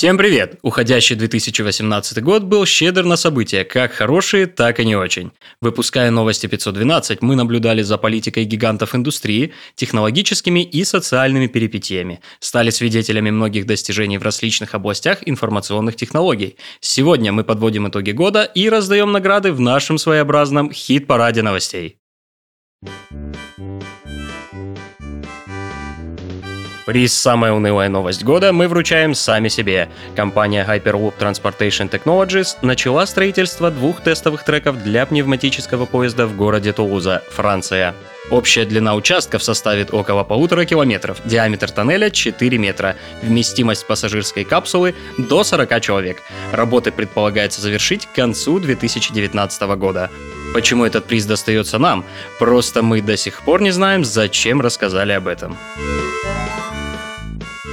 Всем привет! Уходящий 2018 год был щедр на события, как хорошие, так и не очень. Выпуская новости 512, мы наблюдали за политикой гигантов индустрии, технологическими и социальными перипетиями, стали свидетелями многих достижений в различных областях информационных технологий. Сегодня мы подводим итоги года и раздаем награды в нашем своеобразном хит-параде новостей. Приз «Самая унылая новость года» мы вручаем сами себе. Компания Hyperloop Transportation Technologies начала строительство двух тестовых треков для пневматического поезда в городе Тулуза, Франция. Общая длина участков составит около полутора километров, диаметр тоннеля 4 метра, вместимость пассажирской капсулы до 40 человек. Работы предполагается завершить к концу 2019 года. Почему этот приз достается нам? Просто мы до сих пор не знаем, зачем рассказали об этом.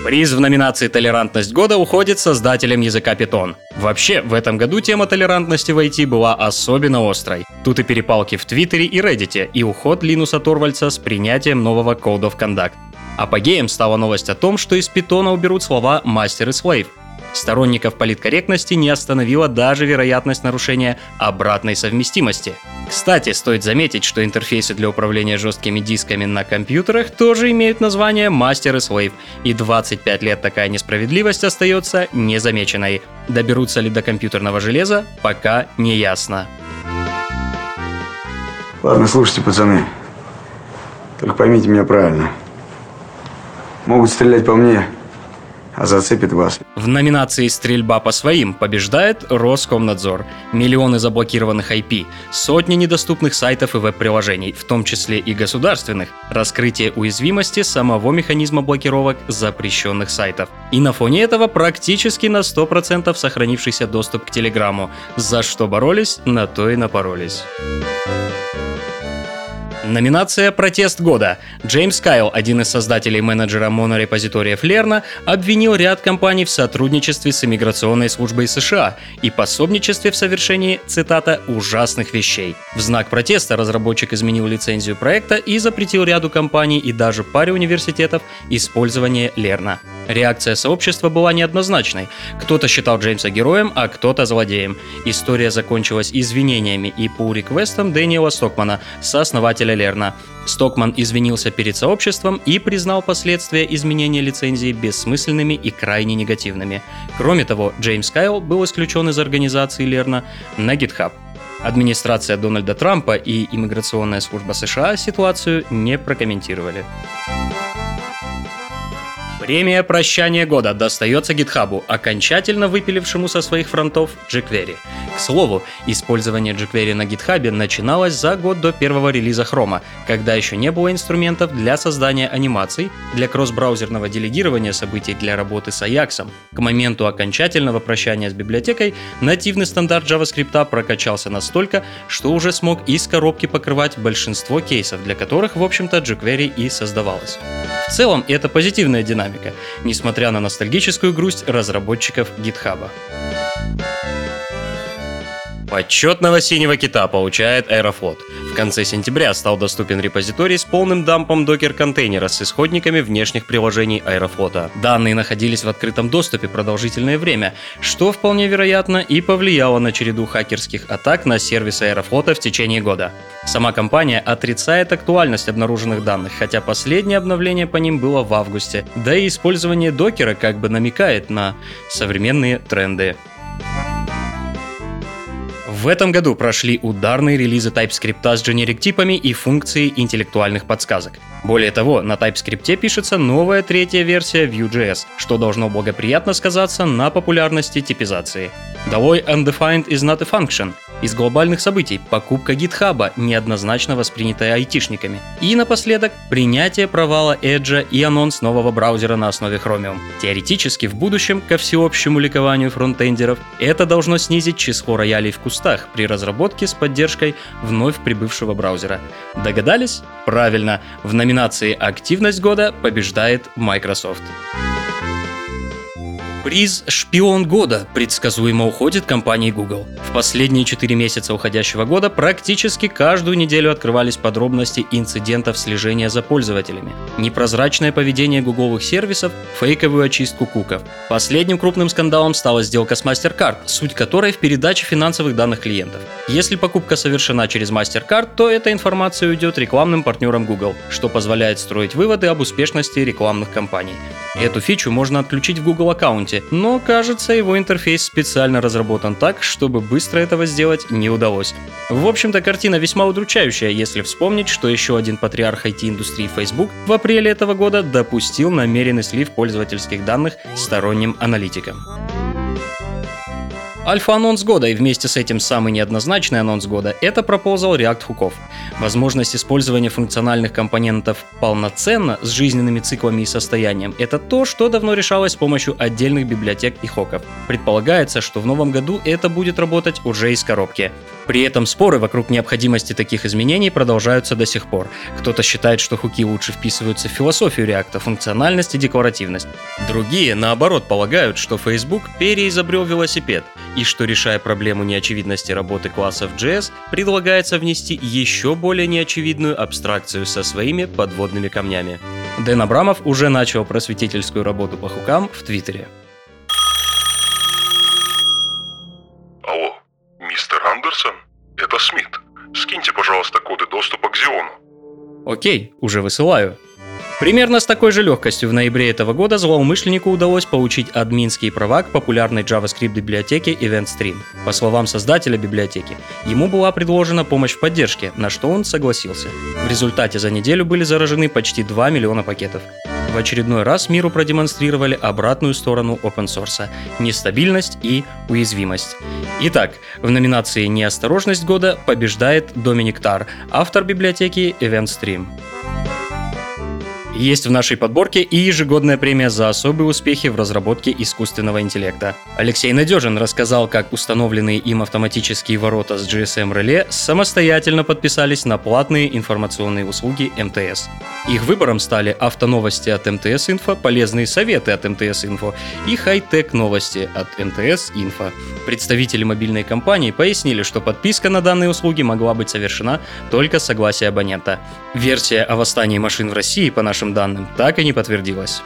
Приз в номинации «Толерантность года» уходит создателям языка Python. Вообще, в этом году тема толерантности в IT была особенно острой. Тут и перепалки в Твиттере и Reddit, и уход Линуса Торвальца с принятием нового Code of Conduct. Апогеем стала новость о том, что из питона уберут слова «мастер» и «слейв», Сторонников политкорректности не остановила даже вероятность нарушения обратной совместимости. Кстати, стоит заметить, что интерфейсы для управления жесткими дисками на компьютерах тоже имеют название Master и Slave, и 25 лет такая несправедливость остается незамеченной. Доберутся ли до компьютерного железа, пока не ясно. Ладно, слушайте, пацаны. Только поймите меня правильно. Могут стрелять по мне, зацепит вас. В номинации «Стрельба по своим» побеждает Роскомнадзор. Миллионы заблокированных IP, сотни недоступных сайтов и веб-приложений, в том числе и государственных, раскрытие уязвимости самого механизма блокировок запрещенных сайтов. И на фоне этого практически на 100% сохранившийся доступ к Телеграмму. За что боролись, на то и напоролись. Номинация «Протест года». Джеймс Кайл, один из создателей менеджера монорепозитория Флерна, обвинил ряд компаний в сотрудничестве с иммиграционной службой США и пособничестве в совершении, цитата, «ужасных вещей». В знак протеста разработчик изменил лицензию проекта и запретил ряду компаний и даже паре университетов использование Лерна. Реакция сообщества была неоднозначной. Кто-то считал Джеймса героем, а кто-то злодеем. История закончилась извинениями и по реквестам Дэниела Стокмана, сооснователя Лерна. Стокман извинился перед сообществом и признал последствия изменения лицензии бессмысленными и крайне негативными. Кроме того, Джеймс Кайл был исключен из организации Лерна на GitHub. Администрация Дональда Трампа и иммиграционная служба США ситуацию не прокомментировали. Премия «Прощание года» достается GitHub, окончательно выпилившему со своих фронтов jQuery. К слову, использование jQuery на GitHub начиналось за год до первого релиза Chrome, когда еще не было инструментов для создания анимаций, для кросс-браузерного делегирования событий для работы с Ajax. К моменту окончательного прощания с библиотекой нативный стандарт JavaScript прокачался настолько, что уже смог из коробки покрывать большинство кейсов, для которых, в общем-то, jQuery и создавалось. В целом, это позитивная динамика, несмотря на ностальгическую грусть разработчиков GitHub. Почетного синего кита получает Аэрофлот. В конце сентября стал доступен репозиторий с полным дампом докер-контейнера с исходниками внешних приложений Аэрофлота. Данные находились в открытом доступе продолжительное время, что вполне вероятно и повлияло на череду хакерских атак на сервисы Аэрофлота в течение года. Сама компания отрицает актуальность обнаруженных данных, хотя последнее обновление по ним было в августе, да и использование докера как бы намекает на современные тренды. В этом году прошли ударные релизы TypeScript с generic-типами и функцией интеллектуальных подсказок. Более того, на TypeScript пишется новая третья версия Vue.js, что должно благоприятно сказаться на популярности типизации. Долой undefined is not a function. Из глобальных событий покупка GitHub, неоднозначно воспринятая айтишниками. И напоследок, принятие провала Edge и анонс нового браузера на основе Chromium. Теоретически в будущем, ко всеобщему ликованию фронтендеров, это должно снизить число роялей в кустах при разработке с поддержкой вновь прибывшего браузера. Догадались? Правильно, в номинации «Активность года» побеждает Microsoft. Приз «Шпион года» предсказуемо уходит компании Google. В последние 4 месяца уходящего года практически каждую неделю открывались подробности инцидентов слежения за пользователями. Непрозрачное поведение гугловых сервисов, фейковую очистку куков. Последним крупным скандалом стала сделка с MasterCard, суть которой в передаче финансовых данных клиентов. Если покупка совершена через MasterCard, то эта информация уйдет рекламным партнерам Google, что позволяет строить выводы об успешности рекламных кампаний. Эту фичу можно отключить в Google аккаунте, но кажется его интерфейс специально разработан так, чтобы быстро этого сделать не удалось. В общем-то картина весьма удручающая, если вспомнить, что еще один патриарх IT-индустрии Facebook в апреле этого года допустил намеренный слив пользовательских данных сторонним аналитикам. Альфа-анонс года и вместе с этим самый неоднозначный анонс года – это пропозал React хуков. Возможность использования функциональных компонентов полноценно с жизненными циклами и состоянием – это то, что давно решалось с помощью отдельных библиотек и хоков. Предполагается, что в новом году это будет работать уже из коробки. При этом споры вокруг необходимости таких изменений продолжаются до сих пор. Кто-то считает, что хуки лучше вписываются в философию реакта, функциональность и декоративность. Другие, наоборот, полагают, что Facebook переизобрел велосипед, и что, решая проблему неочевидности работы классов JS, предлагается внести еще более неочевидную абстракцию со своими подводными камнями. Дэн Абрамов уже начал просветительскую работу по хукам в Твиттере. Алло, мистер Андерсон? Это Смит. Скиньте, пожалуйста, коды доступа к Зиону. Окей, уже высылаю. Примерно с такой же легкостью в ноябре этого года злоумышленнику удалось получить админские права к популярной JavaScript библиотеке EventStream. По словам создателя библиотеки, ему была предложена помощь в поддержке, на что он согласился. В результате за неделю были заражены почти 2 миллиона пакетов. В очередной раз миру продемонстрировали обратную сторону open source – нестабильность и уязвимость. Итак, в номинации «Неосторожность года» побеждает Доминик Тар, автор библиотеки EventStream. Есть в нашей подборке и ежегодная премия за особые успехи в разработке искусственного интеллекта. Алексей Надежин рассказал, как установленные им автоматические ворота с GSM-реле самостоятельно подписались на платные информационные услуги МТС. Их выбором стали автоновости от МТС Инфо, полезные советы от МТС Инфо и хай-тек новости от МТС Инфо. Представители мобильной компании пояснили, что подписка на данные услуги могла быть совершена только с согласия абонента. Версия о восстании машин в России, по нашим данным, так и не подтвердилась.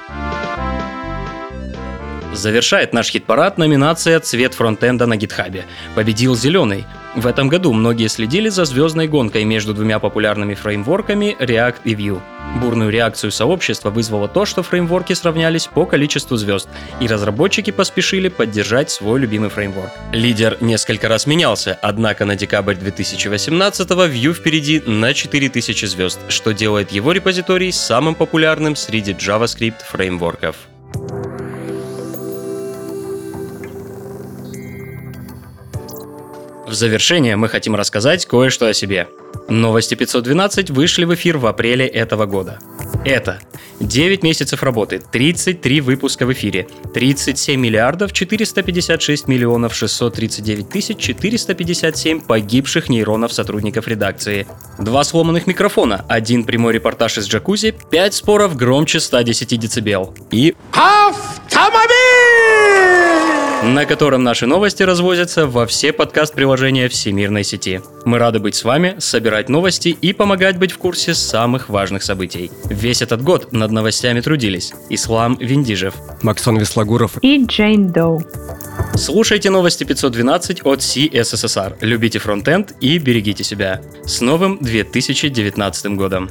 Завершает наш хит-парад номинация «Цвет фронтенда на гитхабе». Победил зеленый. В этом году многие следили за звездной гонкой между двумя популярными фреймворками React и Vue. Бурную реакцию сообщества вызвало то, что фреймворки сравнялись по количеству звезд, и разработчики поспешили поддержать свой любимый фреймворк. Лидер несколько раз менялся, однако на декабрь 2018 Vue впереди на 4000 звезд, что делает его репозиторий самым популярным среди JavaScript фреймворков. В завершение мы хотим рассказать кое-что о себе. Новости 512 вышли в эфир в апреле этого года. Это 9 месяцев работы, 33 выпуска в эфире, 37 миллиардов 456 миллионов 639 тысяч 457 погибших нейронов сотрудников редакции, два сломанных микрофона, один прямой репортаж из джакузи, 5 споров громче 110 дБ и Автомобиль! На котором наши новости развозятся во все подкаст-приложения всемирной сети. Мы рады быть с вами, собирать новости и помогать быть в курсе самых важных событий. Весь этот год над новостями трудились Ислам Виндижев, Максон Веслагуров. и Джейн Доу. Слушайте новости 512 от CSSR, любите фронтенд и берегите себя. С новым 2019 годом!